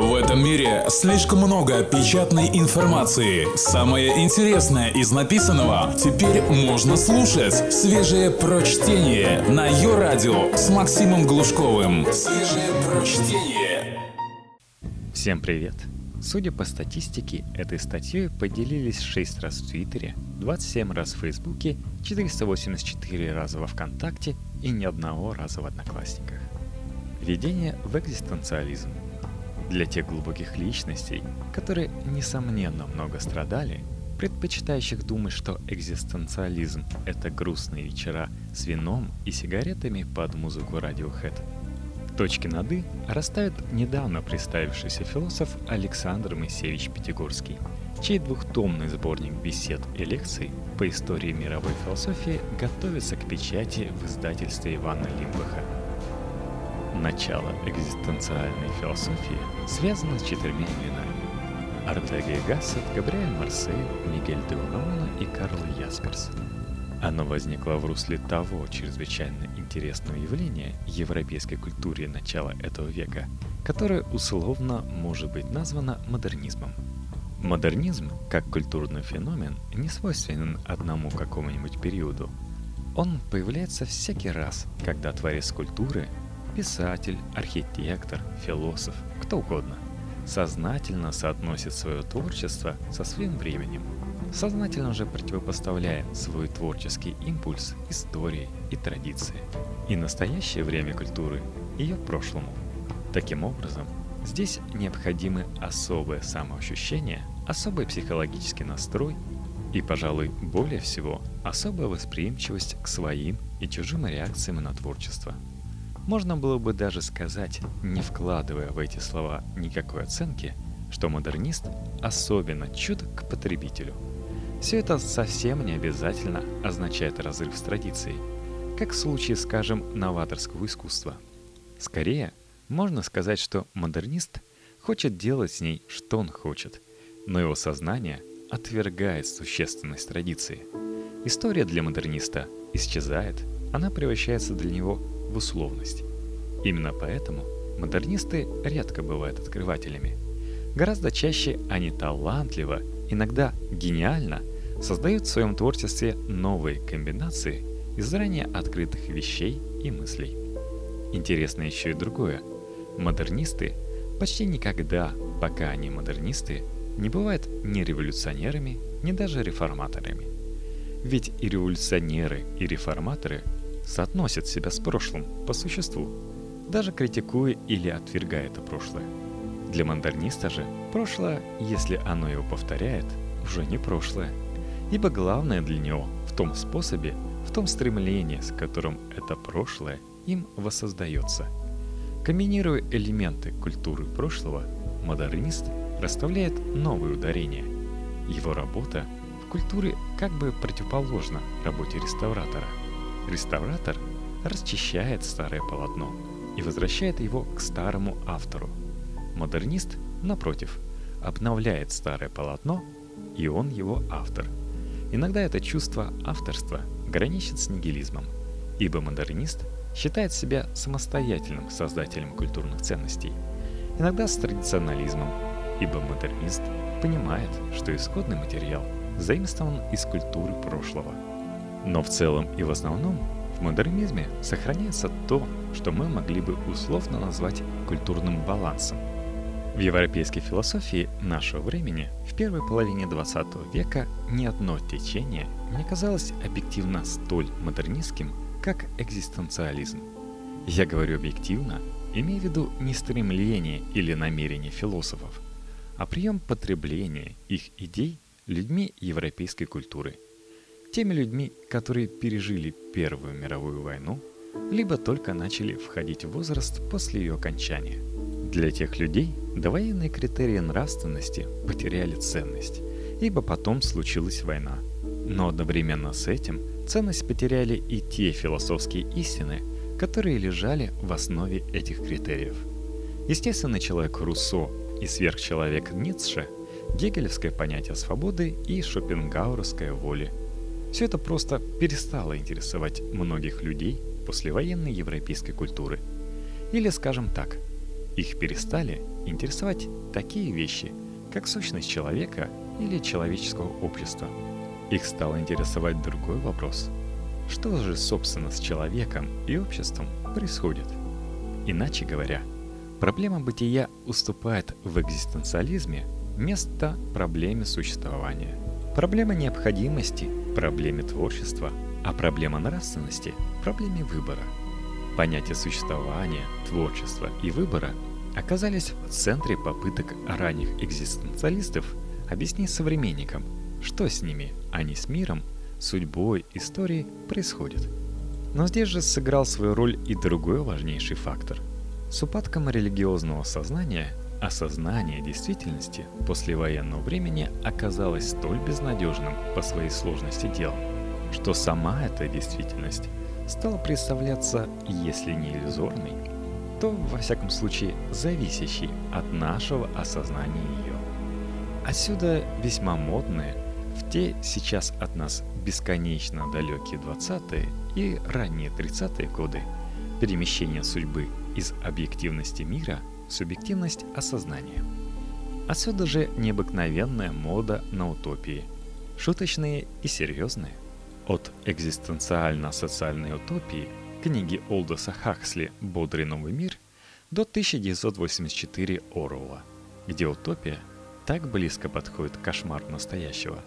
В этом мире слишком много печатной информации. Самое интересное из написанного теперь можно слушать. Свежее прочтение на ее радио с Максимом Глушковым. Свежее прочтение. Всем привет! Судя по статистике, этой статьей поделились 6 раз в Твиттере, 27 раз в Фейсбуке, 484 раза во Вконтакте и ни одного раза в Одноклассниках. Введение в экзистенциализм. Для тех глубоких личностей, которые, несомненно, много страдали, предпочитающих думать, что экзистенциализм — это грустные вечера с вином и сигаретами под музыку Radiohead. Точки над «и» расставит недавно представившийся философ Александр Моисеевич Пятигорский, чей двухтомный сборник бесед и лекций по истории мировой философии готовится к печати в издательстве Ивана Лимбаха – Начало экзистенциальной философии связано с четырьмя именами. Артега Гассет, Габриэль Марсель, Мигель де Унауна и Карл Ясперс. Оно возникло в русле того чрезвычайно интересного явления европейской культуре начала этого века, которое условно может быть названо модернизмом. Модернизм, как культурный феномен, не свойственен одному какому-нибудь периоду. Он появляется всякий раз, когда творец культуры писатель, архитектор, философ, кто угодно, сознательно соотносит свое творчество со своим временем, сознательно же противопоставляя свой творческий импульс истории и традиции, и настоящее время культуры ее прошлому. Таким образом, здесь необходимы особое самоощущение, особый психологический настрой и, пожалуй, более всего, особая восприимчивость к своим и чужим реакциям на творчество – можно было бы даже сказать, не вкладывая в эти слова никакой оценки, что модернист особенно чуток к потребителю. Все это совсем не обязательно означает разрыв с традицией, как в случае, скажем, новаторского искусства. Скорее, можно сказать, что модернист хочет делать с ней, что он хочет, но его сознание отвергает существенность традиции. История для модерниста исчезает, она превращается для него в условность. Именно поэтому модернисты редко бывают открывателями. Гораздо чаще они талантливо, иногда гениально создают в своем творчестве новые комбинации из ранее открытых вещей и мыслей. Интересно еще и другое. Модернисты почти никогда, пока они модернисты, не бывают ни революционерами, ни даже реформаторами. Ведь и революционеры, и реформаторы соотносят себя с прошлым по существу, даже критикуя или отвергая это прошлое. Для модерниста же прошлое, если оно его повторяет, уже не прошлое. Ибо главное для него в том способе, в том стремлении, с которым это прошлое им воссоздается. Комбинируя элементы культуры прошлого, модернист расставляет новые ударения. Его работа в культуре как бы противоположна работе реставратора – Реставратор расчищает старое полотно и возвращает его к старому автору. Модернист, напротив, обновляет старое полотно, и он его автор. Иногда это чувство авторства граничит с нигилизмом, ибо модернист считает себя самостоятельным создателем культурных ценностей, иногда с традиционализмом, ибо модернист понимает, что исходный материал заимствован из культуры прошлого – но в целом и в основном в модернизме сохраняется то, что мы могли бы условно назвать культурным балансом. В европейской философии нашего времени в первой половине 20 века ни одно течение не казалось объективно столь модернистским, как экзистенциализм. Я говорю объективно, имея в виду не стремление или намерение философов, а прием потребления их идей людьми европейской культуры – теми людьми, которые пережили Первую мировую войну, либо только начали входить в возраст после ее окончания. Для тех людей довоенные критерии нравственности потеряли ценность, ибо потом случилась война. Но одновременно с этим ценность потеряли и те философские истины, которые лежали в основе этих критериев. Естественный человек Руссо и сверхчеловек Ницше, гегелевское понятие свободы и шопенгауэрская воли – все это просто перестало интересовать многих людей послевоенной европейской культуры. Или, скажем так, их перестали интересовать такие вещи, как сущность человека или человеческого общества. Их стал интересовать другой вопрос. Что же, собственно, с человеком и обществом происходит? Иначе говоря, проблема бытия уступает в экзистенциализме место проблеме существования. Проблема необходимости – проблеме творчества, а проблема нравственности – проблеме выбора. Понятия существования, творчества и выбора оказались в центре попыток ранних экзистенциалистов объяснить современникам, что с ними, а не с миром, судьбой, историей происходит. Но здесь же сыграл свою роль и другой важнейший фактор. С упадком религиозного сознания осознание действительности после военного времени оказалось столь безнадежным по своей сложности дел, что сама эта действительность стала представляться, если не иллюзорной, то, во всяком случае, зависящей от нашего осознания ее. Отсюда весьма модные, в те сейчас от нас бесконечно далекие 20-е и ранние 30-е годы перемещение судьбы из объективности мира субъективность осознания. Отсюда же необыкновенная мода на утопии, шуточные и серьезные. От экзистенциально-социальной утопии книги Олдоса Хаксли «Бодрый новый мир» до 1984 Оруэлла, где утопия так близко подходит к кошмару настоящего,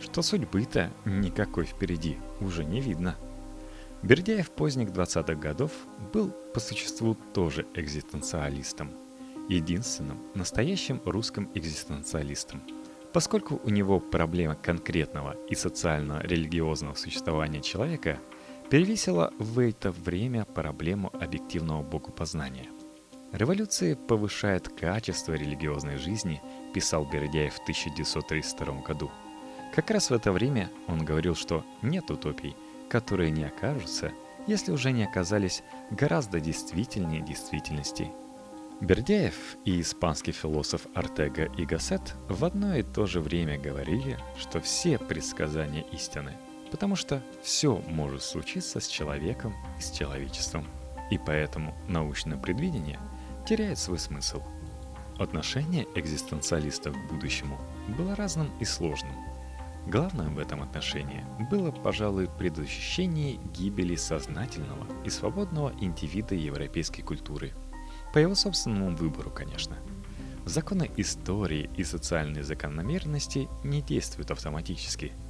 что судьбы-то никакой впереди уже не видно. Бердяев поздних 20-х годов был по существу тоже экзистенциалистом, единственным настоящим русским экзистенциалистом, поскольку у него проблема конкретного и социально-религиозного существования человека – перевесила в это время проблему объективного богопознания. Революция повышает качество религиозной жизни, писал Бердяев в 1932 году. Как раз в это время он говорил, что нет утопий, которые не окажутся, если уже не оказались гораздо действительнее действительности. Бердяев и испанский философ Артега и Гассет в одно и то же время говорили, что все предсказания истины – Потому что все может случиться с человеком и с человечеством. И поэтому научное предвидение теряет свой смысл. Отношение экзистенциалистов к будущему было разным и сложным. Главным в этом отношении было, пожалуй, предотвращение гибели сознательного и свободного индивида европейской культуры. По его собственному выбору, конечно. Законы истории и социальные закономерности не действуют автоматически –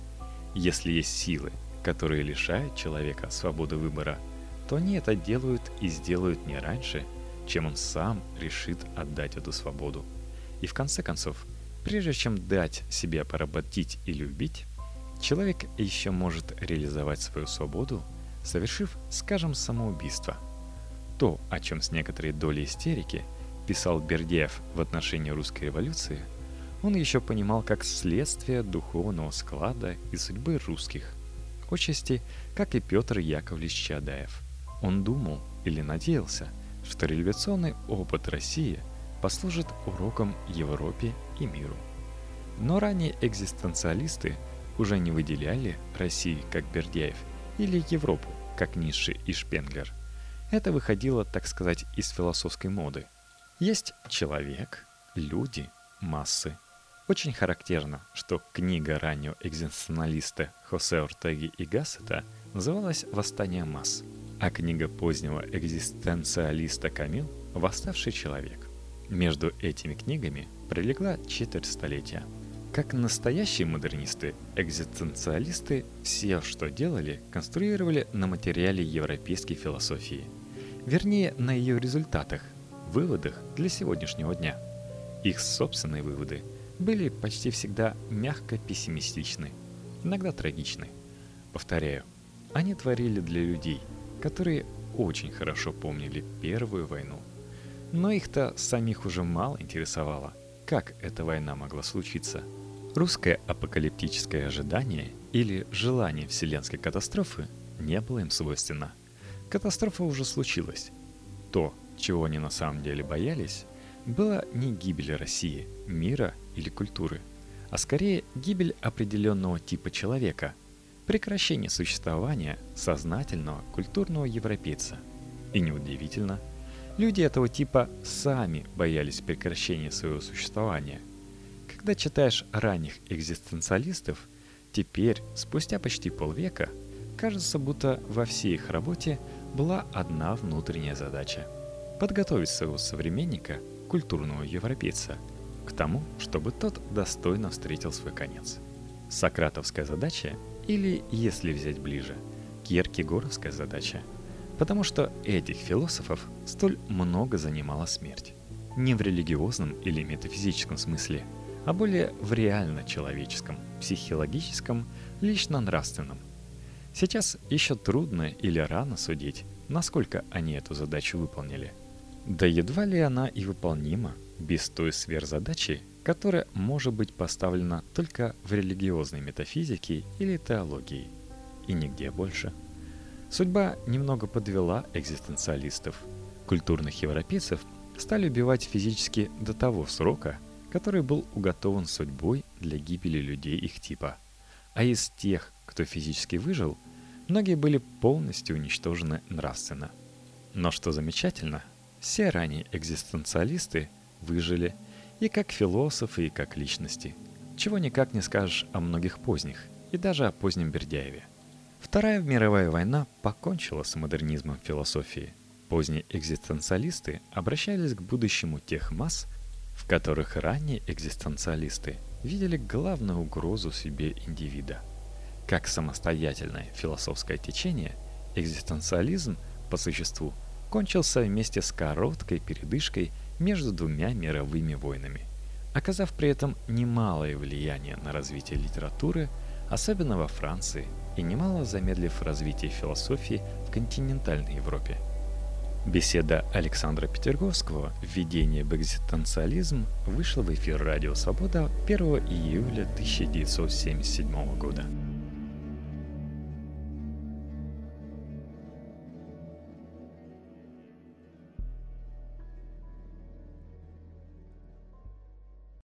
если есть силы, которые лишают человека свободы выбора, то они это делают и сделают не раньше, чем он сам решит отдать эту свободу. И в конце концов, прежде чем дать себе поработить или убить, человек еще может реализовать свою свободу, совершив, скажем, самоубийство. То, о чем с некоторой долей истерики писал Бердеев в отношении русской революции – он еще понимал как следствие духовного склада и судьбы русских, отчасти, как и Петр Яковлевич Чадаев. Он думал или надеялся, что революционный опыт России послужит уроком Европе и миру. Но ранее экзистенциалисты уже не выделяли Россию как Бердяев или Европу как Ницше и Шпенглер. Это выходило, так сказать, из философской моды. Есть человек, люди, массы очень характерно, что книга раннего экзистенциалиста Хосе Ортеги и Гассета называлась «Восстание масс», а книга позднего экзистенциалиста Камил «Восставший человек». Между этими книгами пролегла четверть столетия. Как настоящие модернисты, экзистенциалисты все, что делали, конструировали на материале европейской философии. Вернее, на ее результатах, выводах для сегодняшнего дня. Их собственные выводы – были почти всегда мягко пессимистичны, иногда трагичны. Повторяю, они творили для людей, которые очень хорошо помнили Первую войну. Но их-то самих уже мало интересовало, как эта война могла случиться. Русское апокалиптическое ожидание или желание вселенской катастрофы не было им свойственно. Катастрофа уже случилась. То, чего они на самом деле боялись, была не гибель России, мира или культуры, а скорее гибель определенного типа человека, прекращение существования сознательного культурного европейца. И неудивительно, Люди этого типа сами боялись прекращения своего существования. Когда читаешь ранних экзистенциалистов, теперь, спустя почти полвека, кажется, будто во всей их работе была одна внутренняя задача – подготовить своего современника, культурного европейца, к тому, чтобы тот достойно встретил свой конец. Сократовская задача, или, если взять ближе, Киркегоровская задача – Потому что этих философов столь много занимала смерть. Не в религиозном или метафизическом смысле, а более в реально-человеческом, психологическом, лично-нравственном. Сейчас еще трудно или рано судить, насколько они эту задачу выполнили. Да едва ли она и выполнима без той сверхзадачи, которая может быть поставлена только в религиозной метафизике или теологии, и нигде больше – Судьба немного подвела экзистенциалистов. Культурных европейцев стали убивать физически до того срока, который был уготован судьбой для гибели людей их типа. А из тех, кто физически выжил, многие были полностью уничтожены нравственно. Но что замечательно, все ранние экзистенциалисты выжили и как философы, и как личности. Чего никак не скажешь о многих поздних, и даже о позднем Бердяеве – Вторая мировая война покончила с модернизмом философии. Поздние экзистенциалисты обращались к будущему тех масс, в которых ранние экзистенциалисты видели главную угрозу себе индивида. Как самостоятельное философское течение, экзистенциализм, по существу, кончился вместе с короткой передышкой между двумя мировыми войнами, оказав при этом немалое влияние на развитие литературы, особенно во Франции и немало замедлив развитие философии в континентальной Европе. Беседа Александра Петерговского «Введение в экзистенциализм» вышла в эфир «Радио Свобода» 1 июля 1977 года.